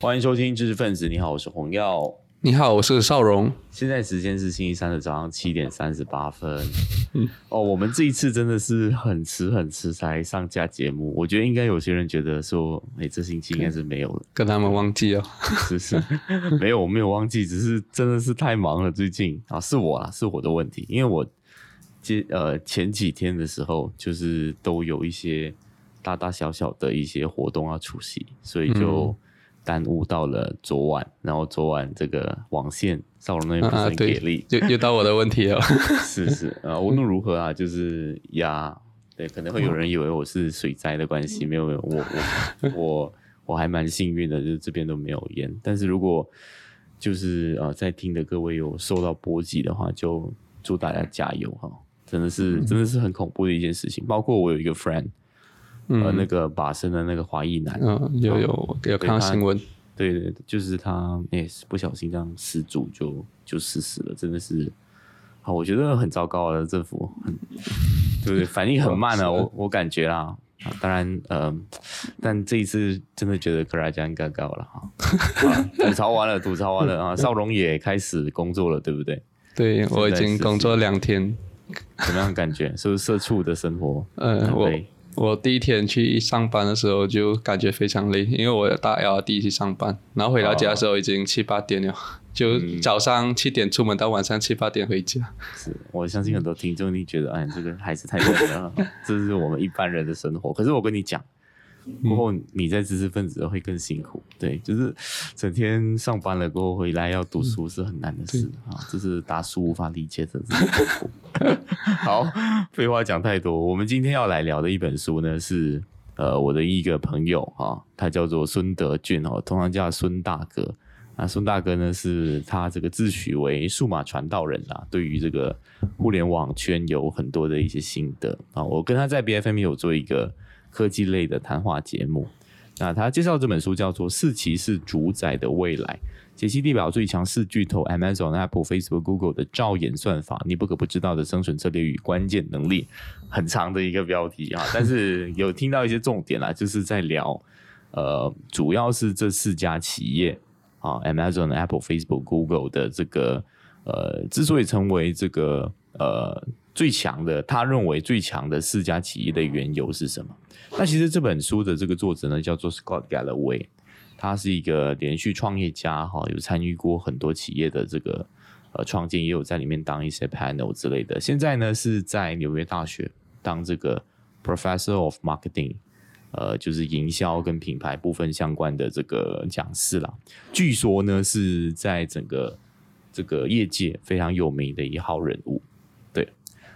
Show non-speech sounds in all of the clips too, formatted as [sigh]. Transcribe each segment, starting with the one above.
欢迎收听知识分子，你好，我是洪耀。你好，我是邵荣。现在时间是星期三的早上七点三十八分。哦，我们这一次真的是很迟很迟才上架节目。我觉得应该有些人觉得说，哎，这星期应该是没有了，跟他们忘记了。是是，[laughs] 没有，我没有忘记，只是真的是太忙了。最近啊，是我啊，是我的问题，因为我接呃前几天的时候，就是都有一些大大小小的一些活动要出席，所以就。耽误到了昨晚，然后昨晚这个网线少龙那边不是很给力，又又到我的问题了。[laughs] 是是啊，无论如何啊，就是呀，对，可能会有人以为我是水灾的关系，没有没有，我我我我还蛮幸运的，就是这边都没有淹。但是如果就是呃在听的各位有受到波及的话，就祝大家加油哈！真的是真的是很恐怖的一件事情。包括我有一个 friend。呃，那个把生的那个华裔男，嗯，有有有看到新闻，对对，就是他也是不小心这样失足就就死死了，真的是，好，我觉得很糟糕啊，政府很，对不对？反应很慢啊，[laughs] 我我感觉啦，当然，呃，但这一次真的觉得克拉加应该高了哈，吐槽完了，吐槽完了啊，[laughs] 少龙也开始工作了，对不对？对我已经工作两天，怎么样感觉？是不是社畜的生活？嗯，我。我第一天去上班的时候就感觉非常累，因为我搭 L R D 去上班，然后回到家的时候已经七八点了，就早上七点出门到晚上七八点回家。是我相信很多听众你觉得，哎，这个还是太累了，[laughs] 这是我们一般人的生活。可是我跟你讲。过后你在知识分子会更辛苦，对，就是整天上班了过后回来要读书是很难的事啊，这是大叔无法理解的。[laughs] 好，废话讲太多，我们今天要来聊的一本书呢是呃我的一个朋友啊，他叫做孙德俊哦，通常叫孙大哥。那孙大哥呢是他这个自诩为数码传道人啊，对于这个互联网圈有很多的一些心得啊，我跟他在 B F M 有做一个。科技类的谈话节目，那他介绍这本书叫做《四骑士主宰的未来》，解析地表最强四巨头 Amazon、Apple、Facebook、Google 的照眼算法，你不可不知道的生存策略与关键能力。很长的一个标题啊，[laughs] 但是有听到一些重点啦，就是在聊，呃，主要是这四家企业啊，Amazon、Apple、Facebook、Google 的这个，呃，之所以成为这个，呃。最强的，他认为最强的四家企业的缘由是什么？那其实这本书的这个作者呢，叫做 Scott Galloway，他是一个连续创业家，哈，有参与过很多企业的这个呃创建，也有在里面当一些 panel 之类的。现在呢是在纽约大学当这个 Professor of Marketing，呃，就是营销跟品牌部分相关的这个讲师啦。据说呢是在整个这个业界非常有名的一号人物。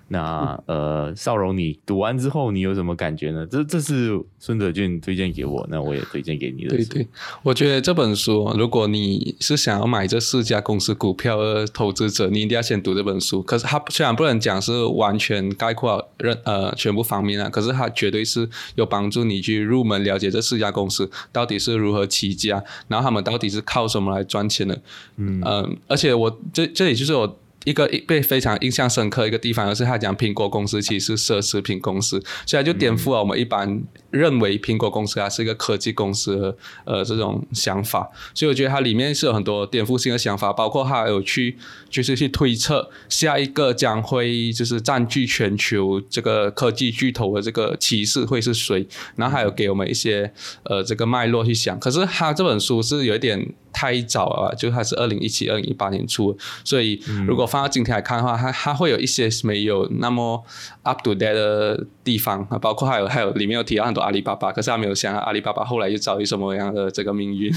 那呃，少荣，你读完之后你有什么感觉呢？这这是孙德俊推荐给我，那我也推荐给你的。对对，我觉得这本书，如果你是想要买这四家公司股票的投资者，你一定要先读这本书。可是它虽然不能讲是完全概括任呃全部方面啊，可是它绝对是有帮助你去入门了解这四家公司到底是如何起家，然后他们到底是靠什么来赚钱的。嗯嗯，而且我这这里就是我。一个被非常印象深刻一个地方，而是他讲苹果公司其实是奢侈品公司，所以就颠覆了我们一般认为苹果公司啊是一个科技公司呃这种想法。所以我觉得它里面是有很多颠覆性的想法，包括它有去就是去推测下一个将会就是占据全球这个科技巨头的这个骑士会是谁，然后还有给我们一些呃这个脉络去想。可是他这本书是有一点。太早了，就它是二零一七、二零一八年出，所以如果放到今天来看的话，它它会有一些没有那么 up to date 的地方，包括还有还有里面有提到很多阿里巴巴，可是他没有想阿里巴巴后来又遭遇什么样的这个命运，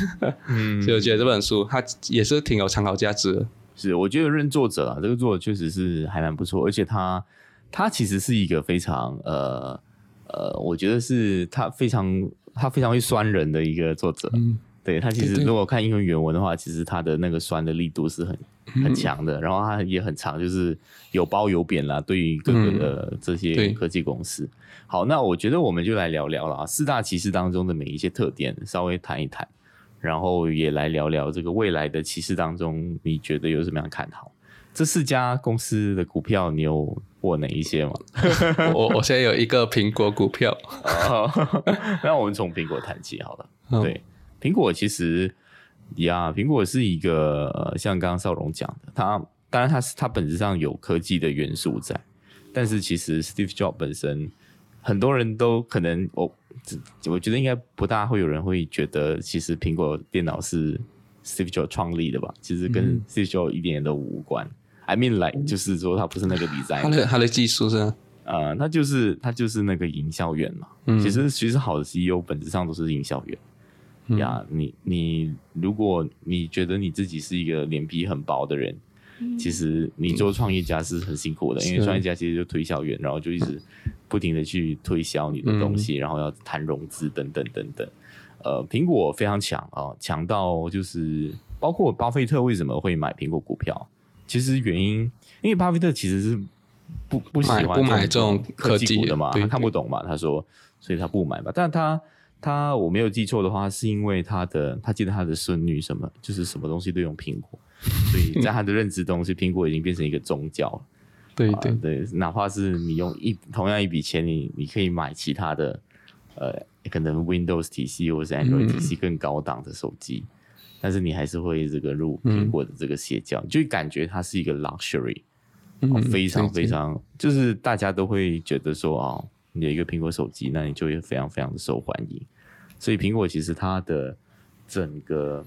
嗯，[laughs] 所以我觉得这本书它也是挺有参考价值的。是，我觉得认作者啊，这个作者确实是还蛮不错，而且他他其实是一个非常呃呃，我觉得是他非常他非常会酸人的一个作者。对他其实如果看英文原文的话，其实他的那个酸的力度是很很强的，然后他也很长，就是有褒有贬啦。对于各个的这些科技公司，好，那我觉得我们就来聊聊了啊，四大骑士当中的每一些特点，稍微谈一谈，然后也来聊聊这个未来的骑士当中，你觉得有什么样看好？这四家公司的股票，你有握哪一些吗？[laughs] 我我现在有一个苹果股票，[laughs] 那我们从苹果谈起好了，对。苹果其实，呀，苹果是一个呃像刚刚少荣讲的，它当然它是它本质上有科技的元素在，但是其实 Steve Jobs 本身，很多人都可能我这我觉得应该不大会有人会觉得，其实苹果电脑是 Steve Jobs 创立的吧？其实跟 Steve Jobs 一点都无关。I mean like 就是说他不是那个 design，他的他的技术是。呃，他就是他就是那个营销员嘛。嗯其实其实好的 CEO 本质上都是营销员呀。你你如果你觉得你自己是一个脸皮很薄的人，其实你做创业家是很辛苦的，因为创业家其实就推销员，然后就一直不停的去推销你的东西，然后要谈融资等等等等。呃，苹果非常强啊，强到就是包括巴菲特为什么会买苹果股票，其实原因因为巴菲特其实是。不不喜欢不买这种科技股的嘛？他看不懂嘛？他说，所以他不买嘛。但他他我没有记错的话，是因为他的他记得他的孙女什么，就是什么东西都用苹果，所以在他的认知中，是苹果已经变成一个宗教了。[laughs] 对对对，哪怕是你用一同样一笔钱，你你可以买其他的呃，可能 Windows 体系或是 Android 体系更高档的手机，但是你还是会这个入苹果的这个邪教，就感觉它是一个 luxury。非常非常，就是大家都会觉得说啊，你有一个苹果手机，那你就会非常非常的受欢迎。所以苹果其实它的整个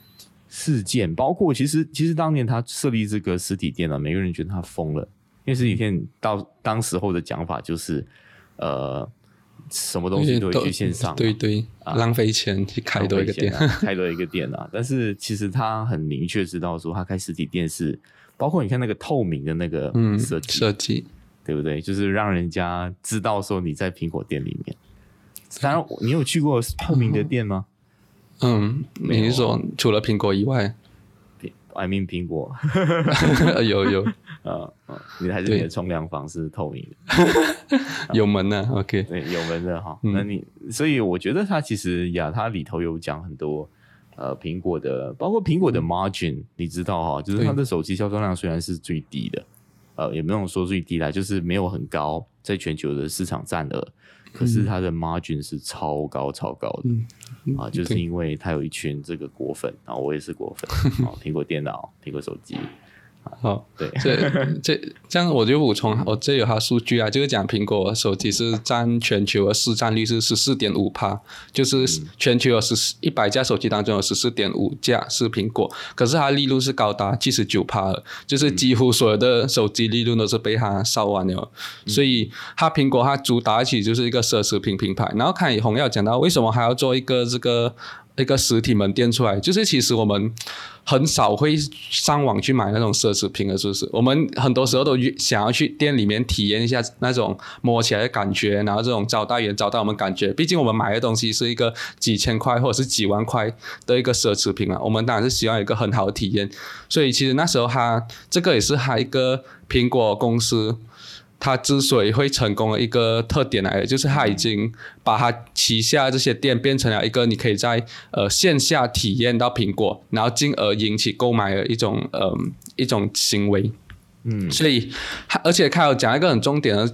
事件，包括其实其实当年他设立这个实体店呢，每个人觉得他疯了，因为实体店到当时候的讲法就是，呃，什么东西都会去线上，对对，浪费钱去开多一个店，开多一个店啊。但是其实他很明确知道说，他开实体店是。包括你看那个透明的那个设计，设计对不对？就是让人家知道说你在苹果店里面。当然，你有去过透明的店吗？嗯，你是说除了苹果以外？I mean 苹果 [laughs] 有有 [laughs] 啊啊！你还是你的冲凉房是透明的，[laughs] 有门的。OK，对，有门的哈。那你所以我觉得它其实呀，它里头有讲很多。呃，苹果的包括苹果的 margin，你知道哈，就是它的手机销售量虽然是最低的，呃，也不用说最低啦，就是没有很高，在全球的市场占额，可是它的 margin 是超高超高的，啊，就是因为它有一群这个果粉，啊，我也是果粉，啊，[laughs] 苹果电脑、苹果手机。好，对，这这这样我就补充，我这有它数据啊，就是讲苹果手机是占全球的市占率是十四点五帕，就是全球有十四一百架手机当中有十四点五架是苹果，可是它利润是高达七十九帕的，就是几乎所有的手机利润都是被它烧完了，所以它苹果它主打起就是一个奢侈品品牌，然后看红耀讲到为什么还要做一个这个。一个实体门店出来，就是其实我们很少会上网去买那种奢侈品的，是不是？我们很多时候都想要去店里面体验一下那种摸起来的感觉，然后这种招待员招待我们感觉。毕竟我们买的东西是一个几千块或者是几万块的一个奢侈品啊，我们当然是希望有一个很好的体验。所以其实那时候他这个也是他一个苹果公司。他之所以会成功的一个特点来的，就是它已经把它旗下这些店变成了一个你可以在呃线下体验到苹果，然后进而引起购买的一种呃一种行为。嗯，所以他而且他有讲一个很重点的，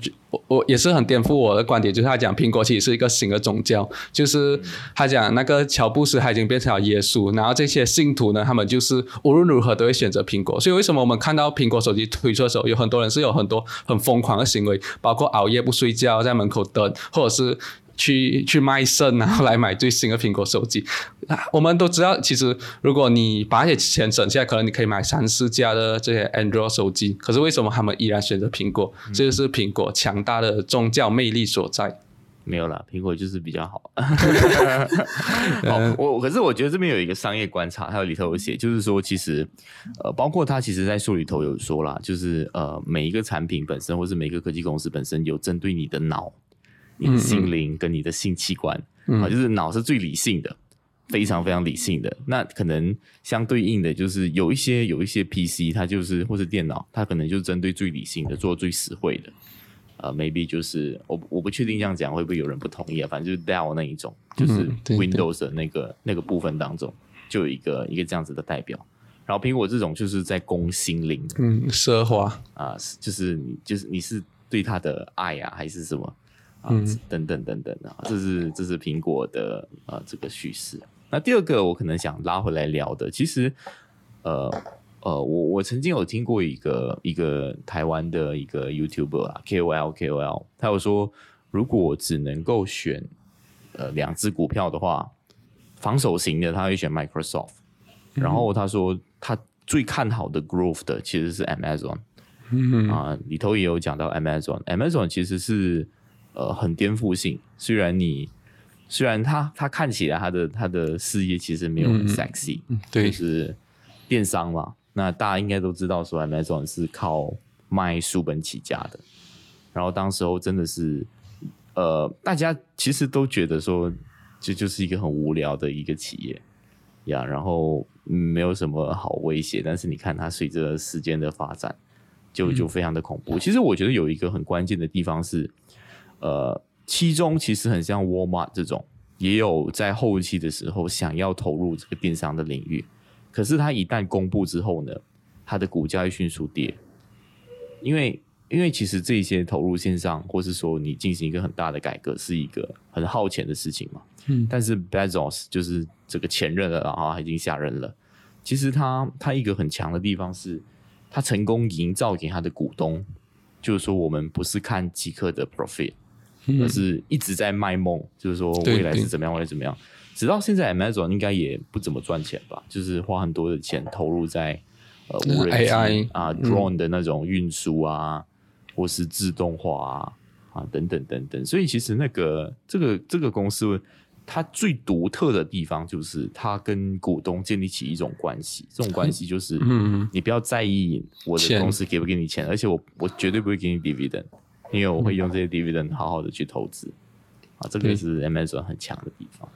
我也是很颠覆我的观点，就是他讲苹果其实是一个新的宗教，就是他讲那个乔布斯他已经变成了耶稣，然后这些信徒呢，他们就是无论如何都会选择苹果。所以为什么我们看到苹果手机推出的时候，有很多人是有很多很疯狂的行为，包括熬夜不睡觉在门口等，或者是。去去卖肾，然后来买最新的苹果手机。我们都知道，其实如果你把这些钱省下来，可能你可以买三四家的这些 Android 手机。可是为什么他们依然选择苹果？这就是苹果强大的宗教魅力所在。没有啦，苹果就是比较好。[laughs] 我可是我觉得这边有一个商业观察，还有里头有写，就是说其实呃，包括他其实在书里头有说啦，就是呃，每一个产品本身，或是每个科技公司本身，有针对你的脑。你的心灵跟你的性器官啊，就是脑是最理性的，非常非常理性的。那可能相对应的就是有一些有一些 PC，它就是或是电脑，它可能就是针对最理性的，做最实惠的。呃，maybe 就是我我不确定这样讲会不会有人不同意啊？反正就是 Dell 那一种，就是 Windows 的那个那个部分当中，就有一个一个这样子的代表。然后苹果这种就是在攻心灵，嗯，奢华啊，就是你就是你是对它的爱啊，还是什么？啊，等等等等啊，这是这是苹果的啊这个叙事。那第二个我可能想拉回来聊的，其实呃呃，我我曾经有听过一个一个台湾的一个 YouTuber 啊，KOL KOL，他有说，如果只能够选呃两只股票的话，防守型的他会选 Microsoft，然后他说他最看好的 growth 的其实是 Amazon。嗯。啊，里头也有讲到 Amazon，Amazon 其实是呃很颠覆性。虽然你虽然他他看起来他的他的事业其实没有很 sexy，、对就是电商嘛。那大家应该都知道说 Amazon 是靠卖书本起家的。然后当时候真的是呃，大家其实都觉得说这就是一个很无聊的一个企业呀，然后、嗯没有什么好威胁。但是你看它随着时间的发展。就就非常的恐怖。其实我觉得有一个很关键的地方是，呃，其中其实很像 Walmart 这种，也有在后期的时候想要投入这个电商的领域，可是它一旦公布之后呢，它的股价会迅速跌，因为因为其实这些投入线上，或是说你进行一个很大的改革，是一个很耗钱的事情嘛。嗯但是 Bezos 就是这个前任了，然后他已经下任了。其实他他一个很强的地方是。他成功营造给他的股东，就是说我们不是看即刻的 profit，、而是一直在卖梦，就是说未来是怎么样，未来怎么样。直到现在，Amazon 应该也不怎么赚钱吧，就是花很多的钱投入在呃无人机 AI 啊、drone 的那种运输啊，或是自动化啊啊等等等等。所以其实那个这个这个公司。它最独特的地方就是它跟股东建立起一种关系，这种关系就是，嗯你不要在意我的公司给不给你钱，而且我我绝对不会给你 dividend，因为我会用这些 dividend 好好的去投资，啊，这个对。是 Amazon 很强的地方。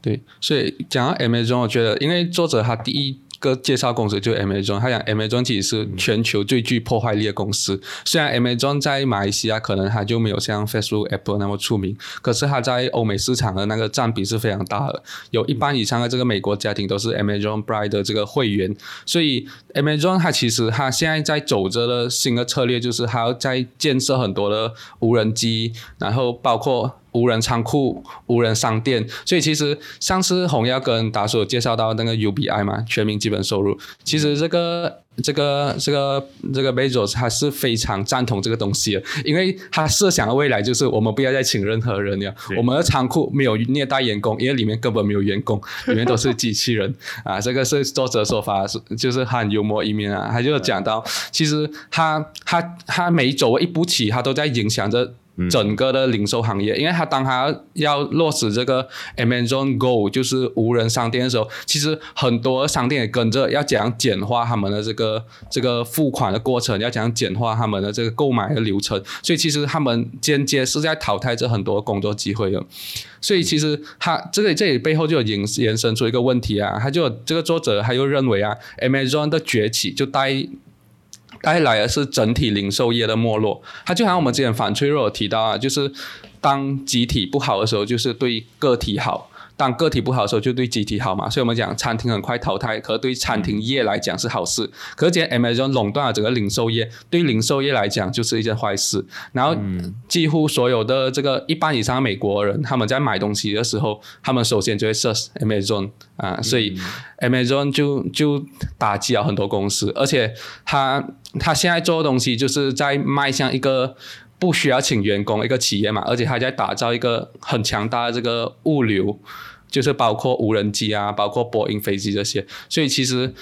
对，所以讲到 Amazon，我觉得因为作者他第一个介绍公司就 Amazon，他讲 Amazon 其实是全球最具破坏力的公司。虽然 Amazon 在马来西亚可能它就没有像 Facebook、Apple 那么出名，可是它在欧美市场的那个占比是非常大的，有一半以上的这个美国家庭都是 Amazon Prime 的这个会员。所以 Amazon 它其实它现在在走着的新的策略就是它要在建设很多的无人机，然后包括。无人仓库、无人商店，所以其实上次红耀跟达叔有介绍到那个 UBI 嘛，全民基本收入，其实这个这个这个这个 Bezos 他是非常赞同这个东西的，因为他设想的未来就是我们不要再请任何人了，我们的仓库没有虐待员工，因为里面根本没有员工，[laughs] 里面都是机器人。啊，这个是作者说法，是就是很幽默一面啊，他就讲到，其实他他他每走一步棋，他都在影响着。整个的零售行业，因为他当他要落实这个 Amazon Go 就是无人商店的时候，其实很多商店也跟着要怎样简化他们的这个这个付款的过程，要怎样简化他们的这个购买的流程，所以其实他们间接是在淘汰这很多工作机会的。所以其实他这个这里背后就有延延伸出一个问题啊，他就这个作者他又认为啊，Amazon 的崛起就带。带来的是整体零售业的没落，它就好像我们之前反脆弱提到啊，就是当集体不好的时候，就是对个体好；当个体不好的时候，就对集体好嘛。所以我们讲餐厅很快淘汰，可是对餐厅业来讲是好事。可是今天 Amazon 垄断了整个零售业，对零售业来讲就是一件坏事。然后几乎所有的这个一半以上的美国人，他们在买东西的时候，他们首先就会 search Amazon 啊，所以 Amazon 就就打击了很多公司，而且他他现在做的东西就是在迈向一个不需要请员工一个企业嘛，而且还在打造一个很强大的这个物流，就是包括无人机啊，包括波音飞机这些，所以其实。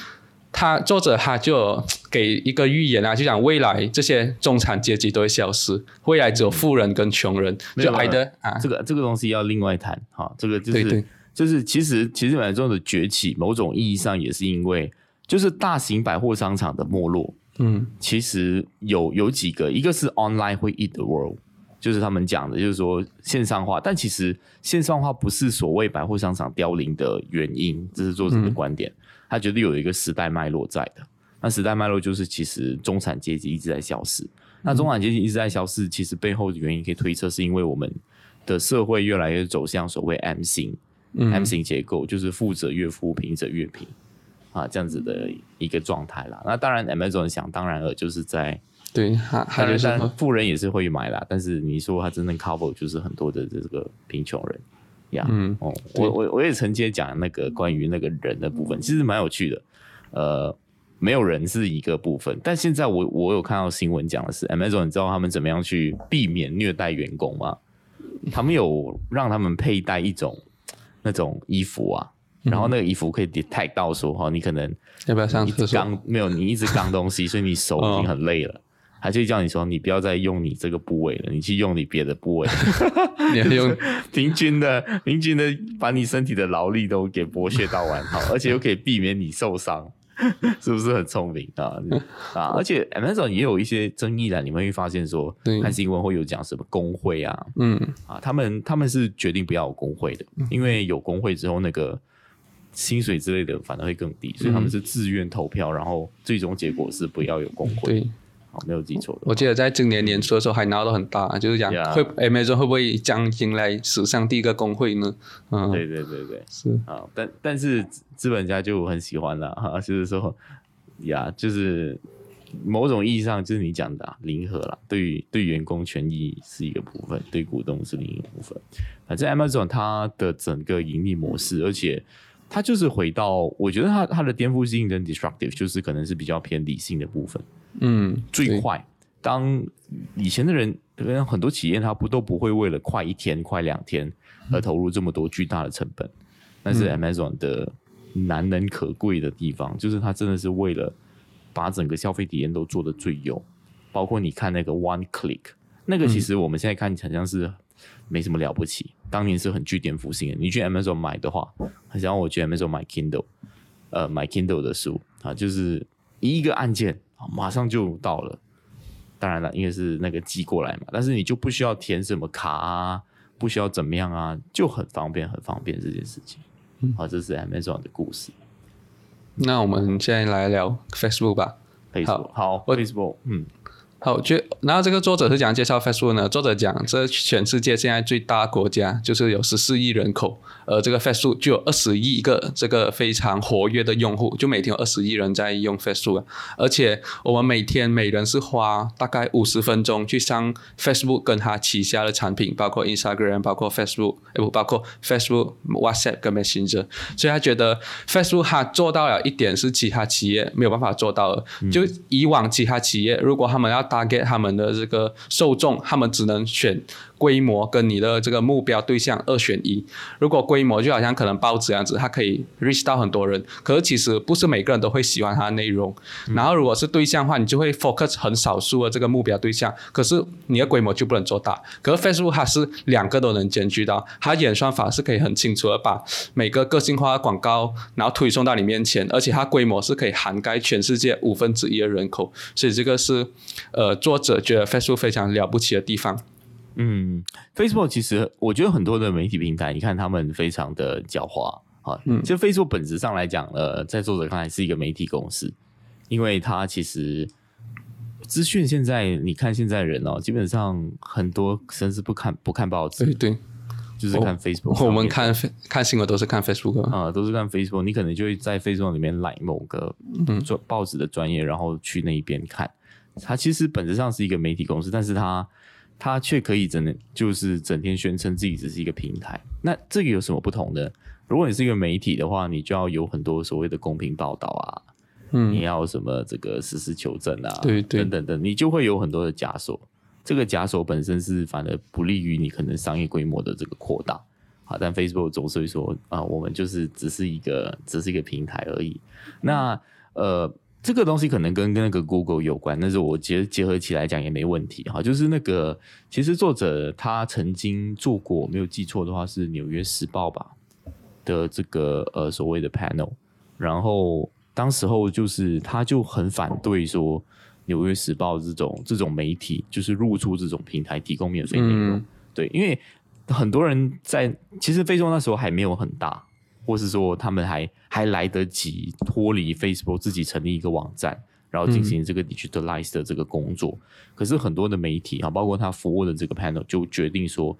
他作者他就有给一个预言啊，就讲未来这些中产阶级都会消失，未来只有富人跟穷人，就挨的啊，这个这个东西要另外谈哈，这个就是对对就是其实其实买中的崛起，某种意义上也是因为就是大型百货商场的没落，嗯其实有有几个，一个是 online 会 eat the world，就是他们讲的，就是说线上化，但其实线上化不是所谓百货商场凋零的原因，这是作者的观点，他觉得有一个时代脉络在的。那时代脉络就是，其实中产阶级一直在消失。那中产阶级一直在消失，其实背后的原因可以推测，是因为我们的社会越来越走向所谓 M 型、嗯 M 型结构，就是富者越富，贫者越贫啊，这样子的一个状态啦。那当然，Amazon 想当然了，就是在对，他富人也是会买啦。但是你说他真正 cover 就是很多的这个贫穷人呀，嗯哦，我我我也曾经讲那个关于那个人的部分，其实蛮有趣的。呃，没有人是一个部分，但现在我我有看到新闻讲的是，Amazon 你知道他们怎么样去避免虐待员工吗？他们有让他们佩戴一种那种衣服啊，然后那个衣服可以 detect 到说哈，你可能要不要上厕所？刚没有你一直刚东西，所以你手已经很累了。他就叫你说，你不要再用你这个部位了，你去用你别的部位。[laughs] 你要用平均的、平均的把你身体的劳力都给剥削到完好，而且又可以避免你受伤，[laughs] 是不是很聪明啊？啊！而且 Amazon 也有一些争议的，你们会发现说，看新闻会有讲什么工会啊嗯啊，他们他们是决定不要有工会的，因为有工会之后那个。薪水之类的反而会更低，所以他们是自愿投票，然后最终结果是不要有工会。对，好，没有记错的。我记得在今年年初的时候还闹得很大，就是讲会 Amazon 会不会将迎来史上第一个工会呢？嗯，对对对对，是，啊，但但是资资本家就很喜欢了哈，[laughs] 就是说呀，就是某种意义上就是你讲的、啊、零和啦，对于对员工权益是一个部分，对股东是另一个部分。反正 Amazon 它的整个盈利模式，而且它就是回到，我觉得它它的颠覆性跟 disruptive 就是可能是比较偏理性的部分。嗯，最快。当以前的人，很多企业他不都不会为了快一天、快两天而投入这么多巨大的成本，但是 Amazon 的难能可贵的地方，就是它真的是为了把整个消费体验都做得最优，包括你看那个 One Click，那个其实我们现在看好像是没什么了不起，当年是很具颠覆性的。你去 Amazon 买的话，然后我去 Amazon 买 Kindle，呃，买 Kindle 的书啊，就是一个按键啊马上就到了。当然了，因为是那个寄过来嘛，但是你就不需要填什么卡啊，不需要怎么样啊，就很方便，很方便这件事情。好，这是 Amazon 的故事。那我们现在来聊 Facebook 吧。Facebook 好我，Facebook 嗯，好，就然后这个作者是讲介绍 Facebook 呢？作者讲，这全世界现在最大国家就是有十四亿人口，而这个 Facebook 就有二十亿个这个非常活跃的用户，就每天有二十亿人在用 Facebook，而且我们每天每人是花大概五十分钟去上 Facebook 跟他旗下的产品，包括 Instagram，包括 Facebook，哎不包括 Facebook、WhatsApp 跟 Messenger，所以他觉得 Facebook 它做到了一点是其他企业没有办法做到的，就以往其他企业如果他们要 target 他们的这个受众，他们只能选规模跟你的这个目标对象二选一。如果规模就好像可能报纸这样子，它可以 reach 到很多人，可是其实不是每个人都会喜欢它的内容。然后如果是对象的话，你就会 focus 很少数的这个目标对象，可是你的规模就不能做大。可是 Facebook 它是两个都能兼具到，它演算法是可以很清楚的把每个个性化的广告，然后推送到你面前，而且它规模是可以涵盖全世界五分之一的人口，所以这个是呃作者觉得 Facebook 非常了不起的地方。嗯，Facebook 其实我觉得很多的媒体平台，你看他们非常的狡猾啊。嗯其实 Facebook 本质上来讲，呃，在作者看来是一个媒体公司，因为它其实资讯现在你看现在人哦，基本上很多甚至不看不看报纸，对对，就是看 Facebook。我们看看新闻都是看 Facebook 的。啊、都是看 Facebook，你可能就会在 Facebook 里面来某个专报纸的专业，然后去那一边看。它其实本质上是一个媒体公司，但是它它却可以整天就是整天宣称自己只是一个平台。那这个有什么不同的？如果你是一个媒体的话，你就要有很多所谓的公平报道啊，你嗯，要什么这个实事求证啊，对对等等等，你就会有很多的枷锁。这个枷锁本身是反而不利于你可能商业规模的这个扩大。好，但 Facebook 总是会说啊、我们就是只是一个只是一个平台而已。那呃，这个东西可能跟跟那个 Google 有关，但是我结结合起来讲也没问题哈。就是那个其实作者他曾经做过，我没有记错的话是《纽约时报》吧的这个呃所谓的 panel，然后当时候就是他就很反对说。《纽约时报》这种这种媒体就是入驻这种平台提供免费内容，嗯对，因为很多人在其实 Facebook 那时候还没有很大，或是说他们还还来得及脱离 Facebook 自己成立一个网站，然后进行这个 digitalize 的这个工作。可是很多的媒体啊，包括他服务的这个 panel 就决定说，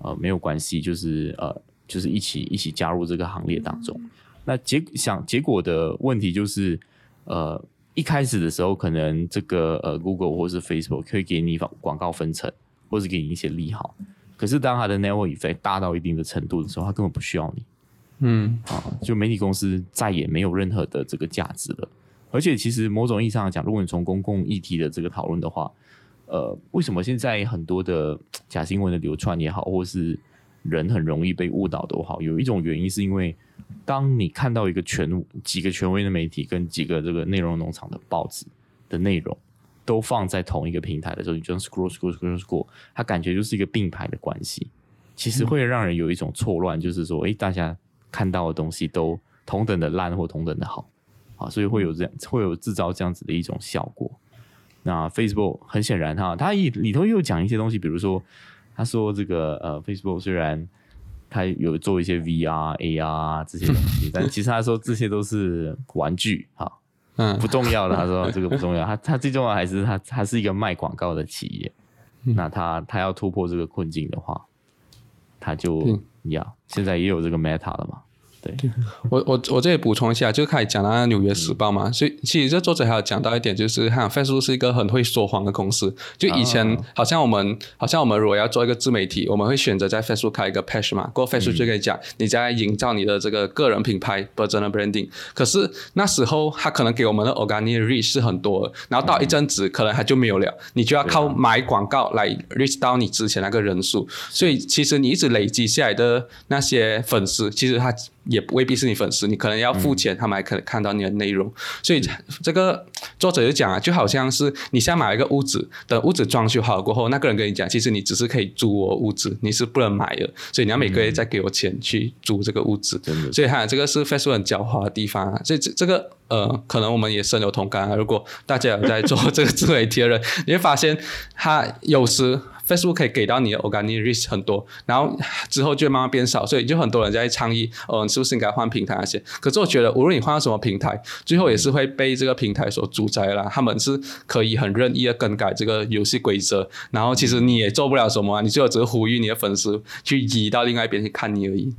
呃，没有关系，就是呃，就是一起一起加入这个行列当中。那结想结果的问题就是，呃，一开始的时候，可能这个呃 Google 或是 Facebook 会给你广广告分成，或是给你一些利好。可是当它的 network effect 大到一定的程度的时候，它根本不需要你嗯。啊，就媒体公司再也没有任何的这个价值了。而且其实某种意义上来讲，如果你从公共议题的这个讨论的话，呃，为什么现在很多的假新闻的流窜也好，或是人很容易被误导都好，有一种原因是因为，当你看到一个权几个权威的媒体跟几个这个内容农场的报纸的内容都放在同一个平台的时候，你就 scroll scroll scroll scroll，它感觉就是一个并排的关系，其实会让人有一种错乱，就是说，诶，大家看到的东西都同等的烂或同等的好。啊，所以会有这样，会有制造这样子的一种效果。那 Facebook 很显然哈，它里里头又讲一些东西，比如说他说这个呃，Facebook 虽然它有做一些 VR、AR 这些东西，[laughs] 但其实他说这些都是玩具哈，嗯不重要的。他说这个不重要，[laughs] 他他最重要还是他他是一个卖广告的企业。那他他要突破这个困境的话，他就呀，现在也有这个 Meta 了嘛。对，[laughs] 我我我这里补充一下，就开始讲到《纽约时报》嗯嘛，所以其实这作者还有讲到一点，就是哈，Facebook 是一个很会说谎的公司。就以前哦好像我们好像我们如果要做一个自媒体，我们会选择在 Facebook 开一个 page 嘛，过后 Facebook 就可以讲你在营造你的这个个人品牌 personal branding。可是那时候他可能给我们的 organic reach 是很多的，然后到一阵子可能他就没有了，你就要靠买广告来 reach 到你之前那个人数。所以其实你一直累积下来的那些粉丝，其实他也未必是你粉丝，你可能要付钱，他们还可能看到你的内容。所以这个作者就讲啊，就好像是你现在买一个屋子，等屋子装修好过后，那个人跟你讲，其实你只是可以租我屋子，你是不能买的，所以你要每个月再给我钱去租这个屋子。所以哈，这个是 Facebook 很狡猾的地方啊。所以这这个呃，可能我们也深有同感啊。如果大家有在做这个自媒体的人，你会发现，他有时 Facebook 可以给到你的 organic reach 很多，然后之后就会慢慢变少，所以就很多人在倡议，呃，是不是应该换平台那些？可是我觉得，无论你换到什么平台，最后也是会被这个平台所主宰啦。他们是可以很任意的更改这个游戏规则，然后其实你也做不了什么、啊，你最后只是呼吁你的粉丝去移到另外一边去看你而已。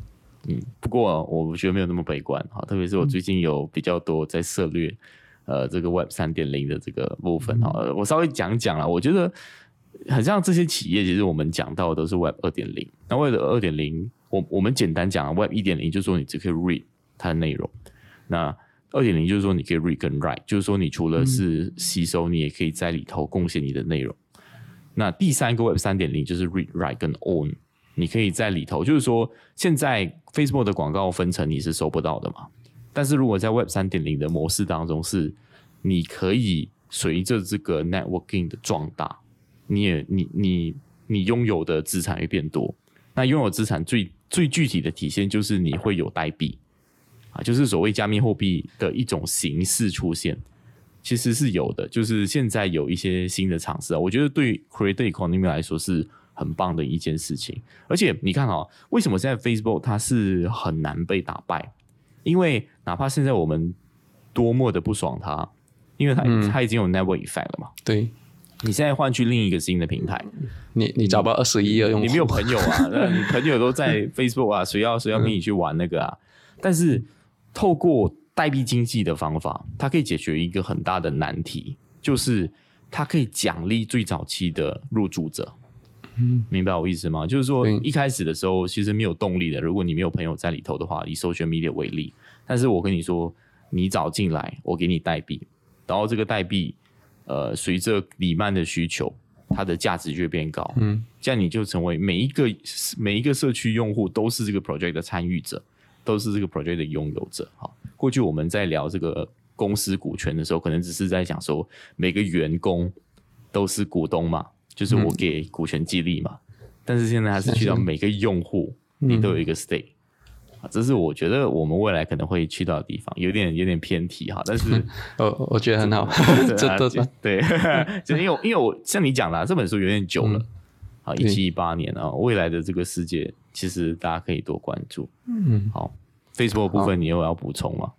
嗯，不过我觉得没有那么悲观哈，特别是我最近有比较多在涉略呃这个 Web 三点零的这个部分哈，呃我稍微讲讲了，我觉得很像这些企业，其实我们讲到的都是 Web 二点零，那 Web 二点零，我我们简单讲 Web 一点零，就是说你只可以 read 它的内容，那二点零就是说你可以 read 跟 write，就是说你除了是吸收，你也可以在里头贡献你的内容。那第三个 Web 三点零就是 read、write 跟 own，你可以在里头，就是说现在 Facebook 的广告分成你是收不到的嘛，但是如果在 Web 三点零的模式当中，是你可以随着这个 networking 的壮大，你也你你你拥有的资产会变多。那拥有资产最最具体的体现就是你会有代币啊，就是所谓加密货币的一种形式出现。其实是有的，就是现在有一些新的尝试啊，我觉得对 creator economy 来说是很棒的一件事情。而且你看哦，为什么现在 Facebook 它是很难被打败？因为哪怕现在我们多么的不爽它，因为它、它已经有 network effect 了嘛。对你现在换去另一个新的平台，你，你找不到二十亿的用户，你没有朋友啊，[laughs] 那你朋友都在 Facebook 啊，谁要谁要跟你去玩那个啊？但是透过代币经济的方法，它可以解决一个很大的难题，就是它可以奖励最早期的入驻者。嗯，明白我意思吗？就是说一开始的时候其实没有动力的，如果你没有朋友在里头的话，以 social media 为例，但是我跟你说，你早进来，我给你代币，然后这个代币，呃，随着里曼的需求，它的价值就会变高。嗯，这样你就成为每一个每一个社区用户都是这个 project 的参与者，都是这个 project 的拥有者。好，过去我们在聊这个公司股权的时候，可能只是在讲说每个员工都是股东嘛，就是我给股权激励嘛。但是现在它是去到每个用户，你都有一个 stake。啊，这是我觉得我们未来可能会去到的地方，有点有点偏题哈，但是 [laughs] 我我觉得很好，[laughs] 这啊都就对，就因为因为我像你讲的、啊，这本书有点久了，好，一对七一八年啊，未来的这个世界，其实大家可以多关注。嗯，好，Facebook 部分你有要补充吗？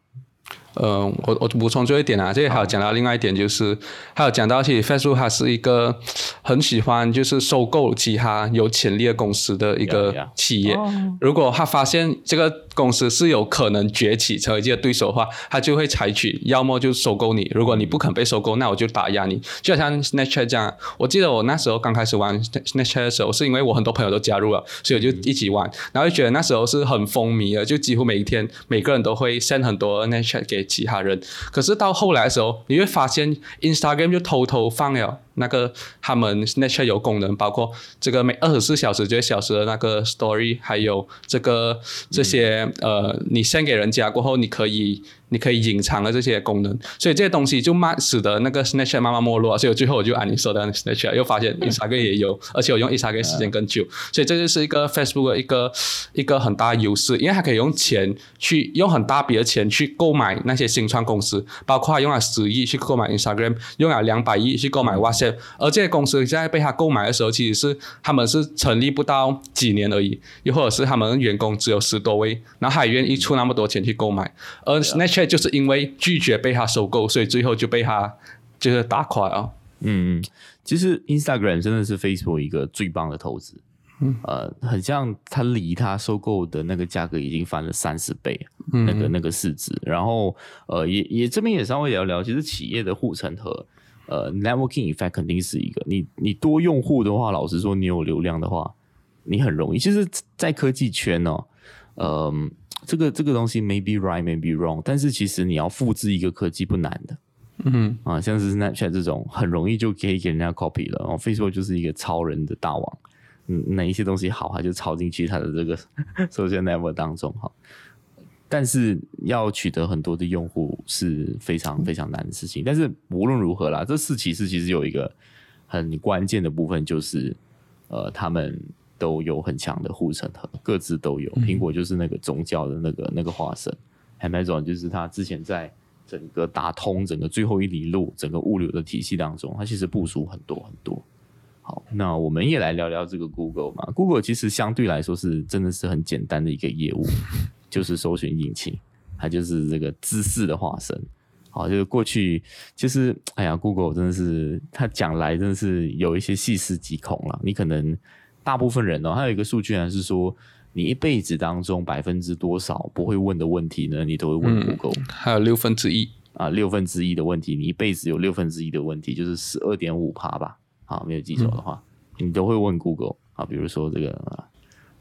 呃，我我补充最后一点啊，这里还有讲到另外一点，就是还有讲到其实 Facebook 它是一个很喜欢就是收购其他有潜力的公司的一个 Yeah, yeah. 企业。哦如果他发现这个公司是有可能崛起成为这个对手的话，他就会采取要么就收购你，如果你不肯被收购，那我就打压你。就好像 Snapchat 这样，我记得我那时候刚开始玩 Snapchat 的时候，是因为我很多朋友都加入了，所以我就一起玩，然后就觉得那时候是很风靡的，就几乎每一天每个人都会 send 很多 Snapchat 给其他人。可是到后来的时候，你会发现 Instagram 就偷偷放了那个他们 Snapchat 有功能，包括这个每二十四小时、九个小时的那个 Story，还有这个这些、呃，你 send 给人家过后，你可以你可以隐藏的这些功能，所以这些东西就慢使得那个 Snapchat 慢慢没落，所以最后我就按你说的 Snapchat，又发现 [laughs] Instagram 也有，而且我用 Instagram 时间更久，所以这就是一个 Facebook 的一个一个很大的优势，因为它可以用钱去用很大笔的钱去购买那些新创公司，包括用了十亿去购买 Instagram，用了两百亿去购买 WhatsApp，而这些公司在被他购买的时候，其实是他们是成立不到几年而已，又或者是他们员工只有十多位，然后还愿意出那么多钱去购买，而 Snapchat 就是因为拒绝被他收购，所以最后就被他就是打垮了。嗯嗯，其实 Instagram 真的是 Facebook 一个最棒的投资。嗯，呃，很像他离他收购的那个价格已经翻了三十倍，嗯那个那个市值。然后，呃，也也这边也稍微聊聊，其实企业的护城河，呃，networking effect 肯定是一个。你你多用户的话，老实说，你有流量的话，你很容易。其实，在科技圈哦，呃，这个这个东西 maybe right maybe wrong，但是其实你要复制一个科技不难的。嗯啊，像是 Snapchat 这种很容易就可以给人家 copy 了。然后 Facebook 就是一个超人的大王，嗯，哪一些东西好，他就抄进去他的这个 [laughs] social network 当中哈。但是要取得很多的用户是非常非常难的事情。但是无论如何啦，这四骑士其实有一个很关键的部分，就是呃，他们都有很强的护城河，各自都有。苹果就是那个宗教的那个那个化身，Amazon 就是他之前在整个打通整个最后一里路整个物流的体系当中，它其实部署很多很多。好，那我们也来聊聊这个 Google 嘛。Google 其实相对来说是真的是很简单的一个业务，就是搜寻引擎，它就是这个知识的化身。好，就是过去就是哎呀，Google 真的是它讲来真的是有一些细思极恐了。你可能大部分人哦，还有一个数据呢是说，你一辈子当中百分之多少不会问的问题呢，你都会问 Google。还有六分之一。啊，六分之一的问题，你一辈子有六分之一的问题，就是十二点五趴吧。好，没有记错的话，你都会问 Google 啊，比如说这个、啊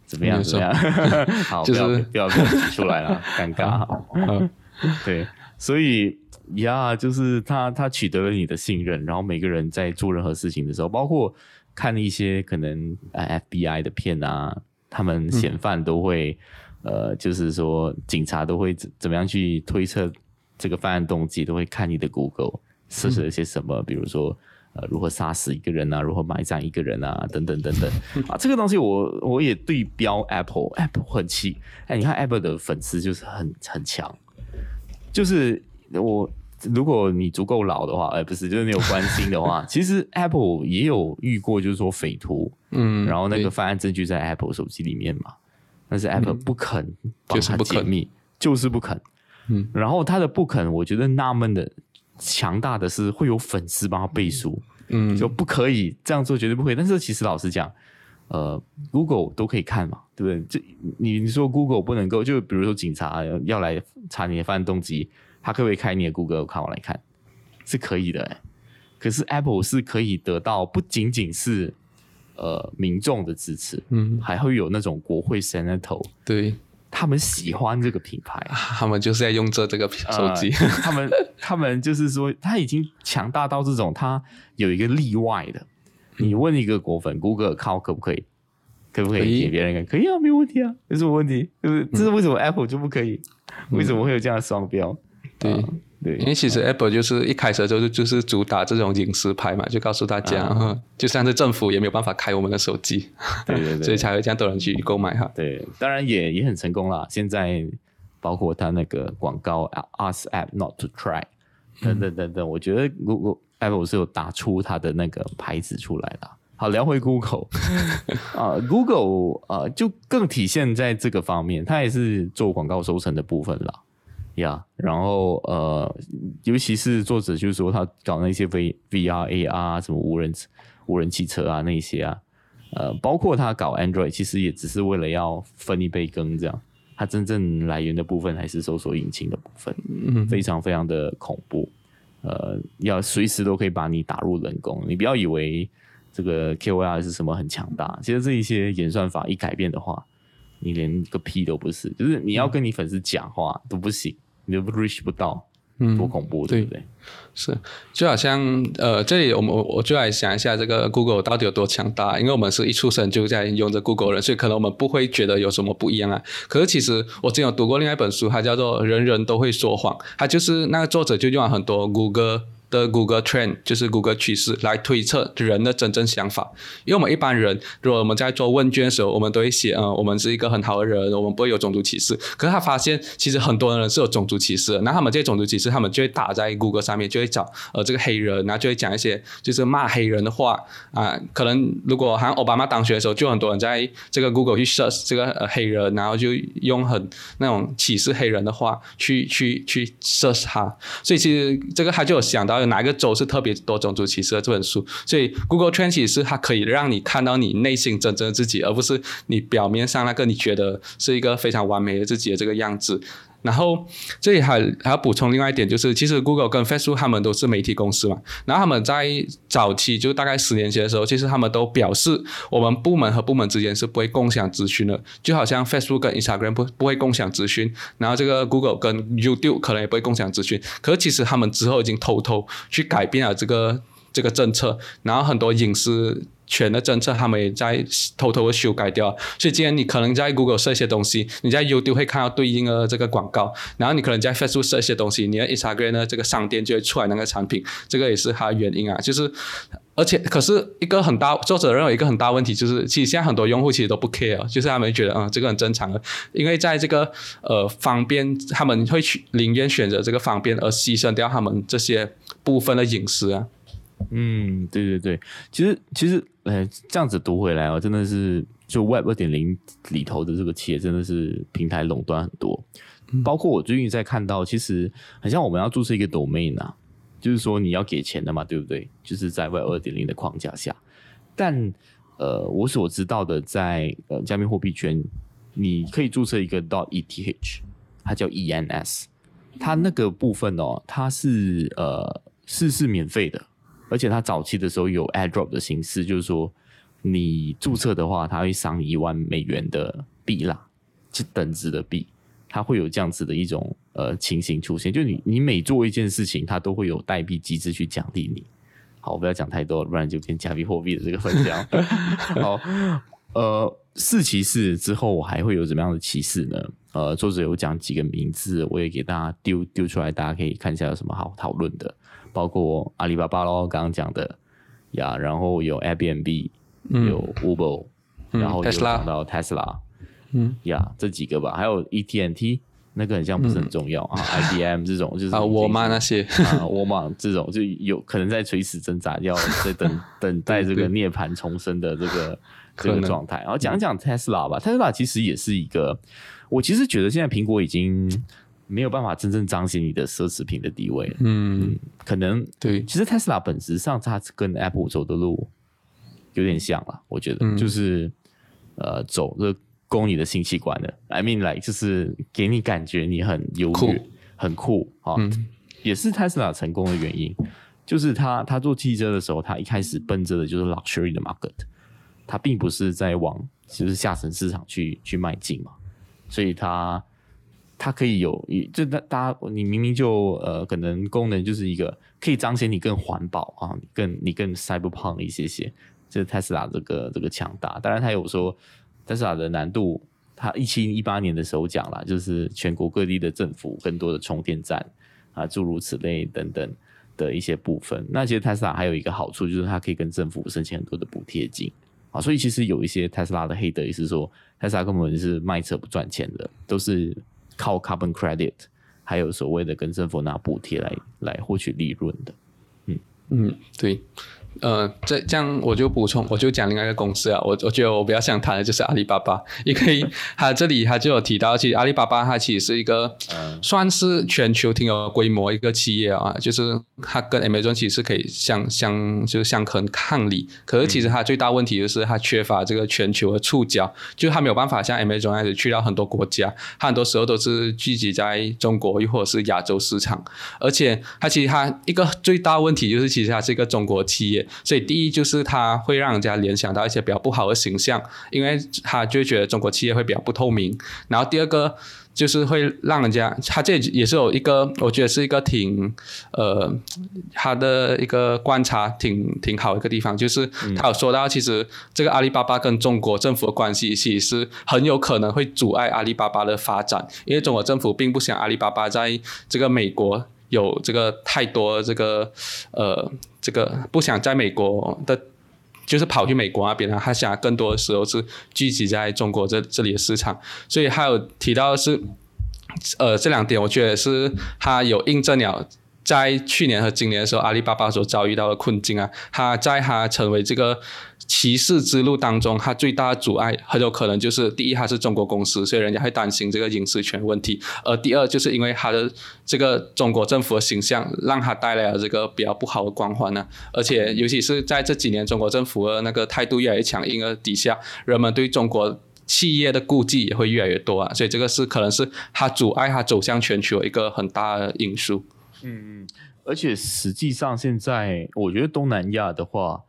怎么样怎么样，[laughs] 好，就是不要不要不要举出来了，[laughs] 尴尬。嗯对，所以呀，就是他他取得了你的信任，然后每个人在做任何事情的时候，包括看一些可能呃 FBI 的片啊，他们嫌犯都会、呃，就是说警察都会怎怎么样去推测这个犯案动机，都会看你的 Google 设置了些什么，比如说。呃，如何杀死一个人啊？如何埋葬一个人啊？等等等等啊！这个东西我我也对标 Apple，Apple 很气。哎，你看 Apple 的粉丝就是很很强，就是我，如果你足够老的话，哎，不是，就是你有关心的话，其实 Apple 也有遇过，就是说匪徒，嗯，然后那个犯案证据在 Apple 手机里面嘛，但是 Apple 不肯帮他就是不肯就是不肯。嗯，然后他的不肯，我觉得纳闷的强大的是会有粉丝帮他背书，嗯，就不可以这样做，绝对不可以。但是其实老实讲，呃，Google 都可以看嘛，对不对？就你你说 Google 不能够，就比如说警察要来查你的犯案动机，他可不可以开你的 Google account 来看？是可以的、欸。可是 Apple 是可以得到不仅仅是呃民众的支持，嗯，还会有那种国会 Senator 对，他们喜欢这个品牌，[laughs] 他们就是在用这这个手机。呃他们 [laughs] 他们就是说，他已经强大到这种，他有一个例外的。你问一个果粉，Google 靠可不可以？可不可可以以给别人看？可以啊，没有问题啊，有什么问题？就是这是为什么 Apple 就不可以？为什么会有这样的双标？对啊对，因为其实 Apple 就是一开始就是就是主打这种隐私牌嘛，就告诉大家，就像是政府也没有办法开我们的手机，[laughs] 对对对所以才会这样多人去购买哈。对，当然也也很成功啦。现在包括它那个广告 “Us App Not to Try” 等等等等，我觉得 Google Apple 是有打出它的那个牌子出来的。好，聊回 Google [laughs] 啊、g o o g l e 啊、就更体现在这个方面，它也是做广告收成的部分啦。呀，然后呃，尤其是作者就是说他搞那些 V V R A R 什么无人无人汽车啊那些啊，呃，包括他搞 Android，其实也只是为了要分一杯羹这样。它真正来源的部分还是搜索引擎的部分，嗯非常非常的恐怖。呃，要随时都可以把你打入冷宫。你不要以为这个 KOL 是什么很强大，其实这一些演算法一改变的话，你连个屁都不是。就是你要跟你粉丝讲话都不行，你都 reach 不到，嗯多恐怖，对不对？是，就好像呃，这里我们我我就来想一下，这个 Google 到底有多强大？因为我们是一出生就在用着 Google 人，所以可能我们不会觉得有什么不一样啊。可是其实我之前有读过另外一本书，它叫做《人人都会说谎》，它就是那个作者就用了很多的 Google Trend 就是谷歌趋势来推测人的真正想法，因为我们一般人，如果我们在做问卷的时候，我们都会写，嗯，我们是一个很好的人，我们不会有种族歧视。可是他发现，其实很多人是有种族歧视的，那他们这些种族歧视，他们就会打在 Google 上面，就会找呃这个黑人，然后就会讲一些就是骂黑人的话啊。可能如果好像奥巴马当选的时候，就很多人在这个 Google 去 search 这个呃黑人，然后就用很那种歧视黑人的话去去去 search 他。所以其实这个他就有想到。哪个州是特别多种族歧视的这本书？所以 Google Trends 是它可以让你看到你内心真正的自己，而不是你表面上那个你觉得是一个非常完美的自己的这个样子。然后这里还还要补充另外一点，就是其实 Google 跟 Facebook 他们都是媒体公司嘛。然后他们在早期就大概十年前的时候，其实他们都表示我们部门和部门之间是不会共享资讯的，就好像 Facebook 跟 Instagram 不不会共享资讯，然后这个 Google 跟 YouTube 可能也不会共享资讯。可是其实他们之后已经偷偷去改变了这个这个政策，然后很多隐私。权的政策，他们也在偷偷的修改掉。所以今天你可能在 Google 设一些东西，你在 YouTube 会看到对应的这个广告，然后你可能在 Facebook 设一些东西，你的 Instagram 呢这个商店就会出来那个产品，这个也是它的原因啊。就是而且可是一个很大作者认为一个很大问题就是，其实现在很多用户其实都不 care，就是他们觉得嗯这个很正常的，因为在这个呃方便，他们会去宁愿选择这个方便而牺牲掉他们这些部分的隐私啊。嗯，对对对，其实其实，呃，这样子读回来哦，真的是就 Web 二点零里头的这个企业，真的是平台垄断很多。包括我最近在看到，其实很像我们要注册一个 domain 啊，就是说你要给钱的嘛，对不对？就是在 Web 二点零的框架下，但呃，我所知道的，在呃加密货币圈，你可以注册一个 dot ETH，它叫 ENS，它那个部分哦，它是呃是是免费的。而且它早期的时候有 AirDrop 的形式，就是说你注册的话，它会赏你一万美元的币啦，就等值的币，它会有这样子的一种呃情形出现。就你你每做一件事情，它都会有代币机制去奖励你。好，我不要讲太多，不然就变加密货币的这个分享。[laughs] 好，呃，四骑士之后我还会有怎么样的骑士呢？呃，作者有讲几个名字，我也给大家丢丢出来，大家可以看一下有什么好讨论的。包括阿里巴巴咯，刚刚讲的呀，然后有 Airbnb，有 Uber，然后有讲到 Tesla，嗯。呀，这几个吧，还有 ETNT，那个很像不是很重要啊，IBM 这种就是 [laughs] 啊，沃尔玛那些。啊，沃尔玛这种就有可能在垂死挣扎，要在等 [laughs] 等待这个涅槃重生的这个这个状态。然后讲讲 Tesla 吧，Tesla 其实也是一个，我其实觉得现在苹果已经。没有办法真正彰显你的奢侈品的地位。嗯，可能对。其实 Tesla 本质上它跟 Apple 走的路有点像了，我觉得就是呃走这供你的性器官的。I mean like 就是给你感觉你很优越、很酷啊。也是 Tesla 成功的原因，就是他他做汽车的时候，他一开始奔着的就是 luxury 的 market，他并不是在往就是下沉市场去去迈进嘛，所以他。它可以有，就大大家，你明明就呃，可能功能就是一个可以彰显你更环保啊，更你更 cyber 胖一些些，这是 Tesla 这个这个强大。当然，他有说 Tesla 的难度，他一七一八年的时候讲了，就是全国各地的政府更多的充电站啊，诸如此类等等的一些部分。那其实 Tesla 还有一个好处，就是它可以跟政府申请很多的补贴金啊，所以其实有一些 Tesla 的黑的意思说，Tesla 根本是卖车不赚钱的，都是。靠 carbon credit，还有所谓的跟政府拿补贴来来获取利润的，嗯。嗯，对，呃，这这样我就补充，我就讲另外一个公司啊。我我觉得我比较想谈的就是阿里巴巴，因为它这里它就有提到，其实阿里巴巴它其实是一个算是全球挺有规模一个企业啊，就是它跟 Amazon 其实是可以相相就是相可抗力。可是其实它最大问题就是它缺乏这个全球的触角，就它没有办法像 Amazon 那样子去到很多国家，它很多时候都是聚集在中国又或者是亚洲市场。而且它其实它一个最大问题就是，其实它是一个中国企业。所以第一就是它会让人家联想到一些比较不好的形象，因为他就觉得中国企业会比较不透明。然后第二个就是会让人家，他这也是有一个，我觉得是一个挺呃，他的一个观察挺挺好的一个地方，就是他有说到，其实这个阿里巴巴跟中国政府的关系其实很有可能会阻碍阿里巴巴的发展，因为中国政府并不想阿里巴巴在这个美国。有这个太多这个呃，这个不想在美国的，就是跑去美国那边啊，他想更多的时候是聚集在中国这这里的市场，所以还有提到是，呃，这两点我觉得是他有印证了。在去年和今年的时候，阿里巴巴所遭遇到的困境啊，它在它成为这个骑士之路当中，它最大的阻碍很有可能就是第一，它是中国公司，所以人家会担心这个隐私权问题；而第二，就是因为它的这个中国政府的形象，让它带来了这个比较不好的光环呢。而且，尤其是在这几年，中国政府的那个态度越来越强硬的底下，人们对中国企业的顾忌也会越来越多啊。所以，这个是可能是它阻碍它走向全球一个很大的因素。嗯嗯，而且实际上现在我觉得东南亚的话，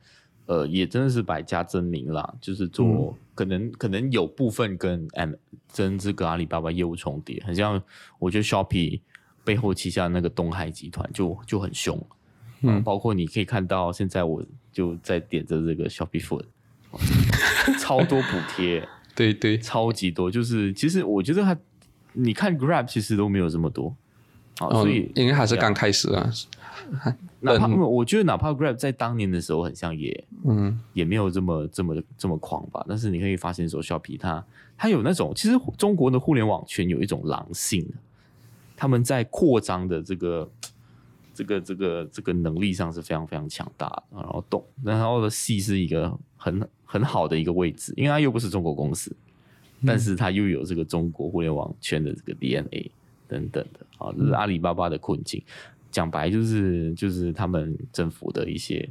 呃，也真的是百家争鸣啦，就是做可能可能有部分跟 M 跟这个阿里巴巴业务重叠，很像我觉得 Shopee 背后旗下那个东海集团就就很凶，嗯，包括你可以看到现在我就在点着这个 Shopee Food，[laughs] 超多补贴，[laughs] 对对，超级多，就是其实我觉得它，你看 Grab 其实都没有这么多。哦所以应该还是刚开始啊。[laughs] 哪怕我觉得，哪怕 Grab 在当年的时候，很像也嗯，也没有这么这么这么狂吧。但是你可以发现说，小皮它它有那种，其实中国的互联网圈有一种狼性，他们在扩张的这个这个这个这个能力上是非常非常强大的。然后懂，然后的 C 是一个很很好的一个位置，因为它又不是中国公司，但是它又有这个中国互联网圈的这个 DNA。等等的啊，这是阿里巴巴的困境。讲白就是就是他们政府的一些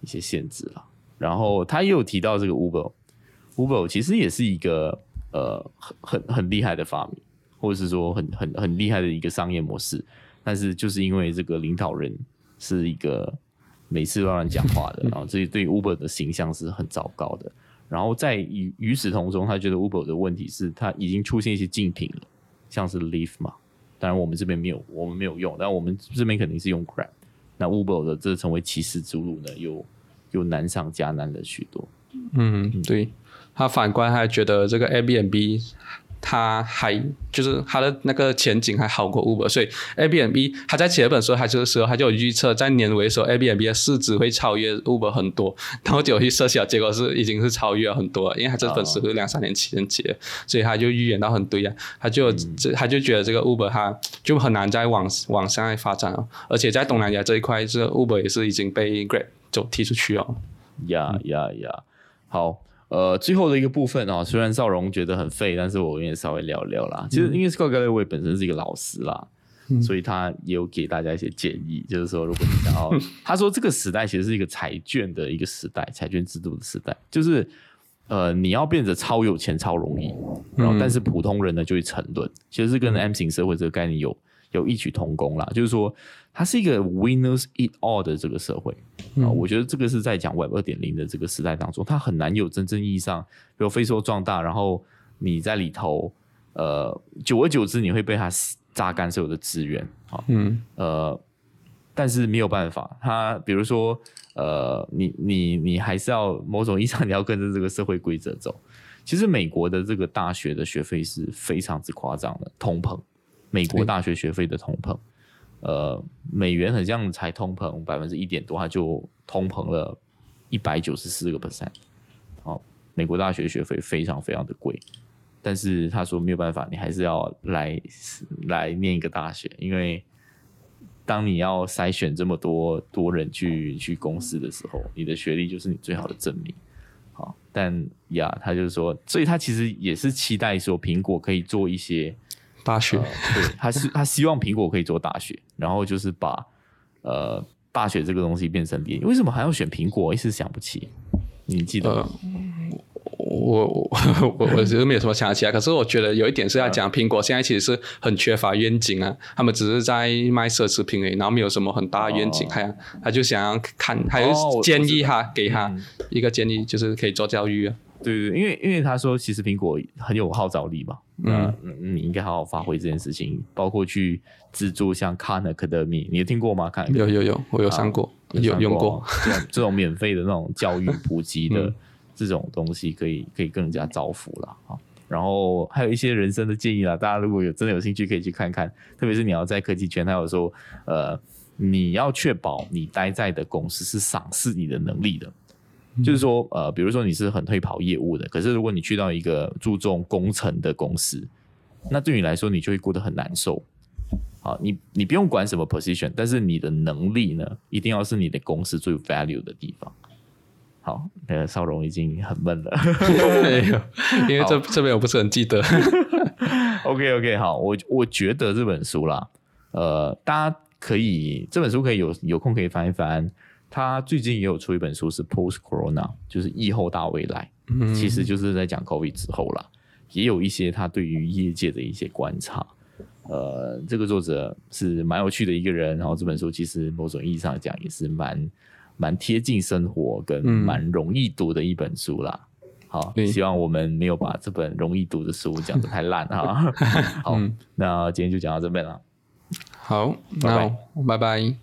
一些限制了。然后他又提到这个 Uber，Uber 其实也是一个呃很很很厉害的发明，或者是说很很很厉害的一个商业模式。但是就是因为这个领导人是一个每次都乱讲话的，然后这对 Uber 的形象是很糟糕的。然后在与与此同中，他觉得 Uber 的问题是他已经出现一些竞品了，像是 Leaf 嘛。当然，我们这边没有，我们没有用。但我们这边肯定是用 Crab。那 Uber 的这成为骑士之路呢，又又难上加难了许多。嗯，对。他反观，还觉得这个 Airbnb。它还就是它的那个前景还好过 Uber，所以 Airbnb 它在写本书它这个时候它就有预测，在年尾的时候 Airbnb 的市值会超越 Uber 很多，然后就去设想，结果是已经是超越了很多，因为它这本书是两三年前写，所以他就预言到很对呀，他就这他就觉得这个 Uber 它就很难再往往上发展了，而且在东南亚这一块，这个 Uber 也是已经被 Grab 就踢出去了。呀呀呀，好。呃，最后的一个部分啊，虽然赵荣觉得很废，但是我也稍微聊聊啦。其实因为 Scott Galloway 本身是一个老师啦，所以他也有给大家一些建议，就是说，如果你想要，[laughs] 他说这个时代其实是一个彩券的一个时代，彩券制度的时代，就是呃，你要变得超有钱超容易，然后但是普通人呢就会沉沦，其实是跟 M 型社会这个概念有有异曲同工啦，就是说。它是一个 winners eat all 的这个社会。啊，我觉得这个是在讲 Web 二点零的这个时代当中，它很难有真正意义上，比如飞速壮大，然后你在里头，呃，久而久之你会被它榨干所有的资源啊，嗯，呃，但是没有办法，它比如说，呃，你你你还是要某种意义上你要跟着这个社会规则走。其实美国的这个大学的学费是非常之夸张的，通膨，美国大学学费的通膨。呃，美元很像才通膨百分之一点多，它就通膨了一百九十四个 percent。哦，美国大学学费非常非常的贵，但是他说没有办法，你还是要来来念一个大学，因为当你要筛选这么多多人去去公司的时候，你的学历就是你最好的证明。好，但呀，他就是说，所以他其实也是期待说，苹果可以做一些大学，对，他是他希望苹果可以做大学，然后就是把呃大学这个东西变成点。为什么还要选苹果？一时想不起，你记得吗？我我我我其实没有什么想起来，可是我觉得有一点是要讲，苹果现在其实是很缺乏愿景啊，他们只是在卖奢侈品而已，然后没有什么很大的愿景，他他就想要看，还是建议哈给他一个建议，就是可以做教育啊。对对，因为因为他说其实苹果很有号召力嘛，嗯，你应该好好发挥这件事情，包括去资助像 Khan Academy，你有听过吗？看有有有，我有上过，有用过这种这种免费的那种教育普及的。这种东西可以可以更加造福了啊，然后还有一些人生的建议啦，大家如果有真的有兴趣，可以去看看。特别是你要在科技圈，他有说，呃，你要确保你待在的公司是赏识你的能力的，就是说，呃，比如说你是很会跑业务的，可是如果你去到一个注重工程的公司，那对你来说，你就会过得很难受。好，你你不用管什么 position，但是你的能力呢，一定要是你的公司最有 value 的地方。好，那个笑容已经很闷了，[laughs] 没有，因为这这边我不是很记得。[laughs] OK OK，好，我我觉得这本书啦，呃，大家可以这本书可以有有空可以翻一翻。他最近也有出一本书是 Post Corona，就是疫后大未来，其实就是在讲 COVID 之后啦，也有一些他对于业界的一些观察。呃，这个作者是蛮有趣的一个人，然后这本书其实某种意义上讲也是蛮。蛮贴近生活跟蛮容易读的一本书啦。好，希望我们没有把这本容易读的书讲的太烂哈。[laughs] 好，那今天就讲到这边了。好，那拜拜。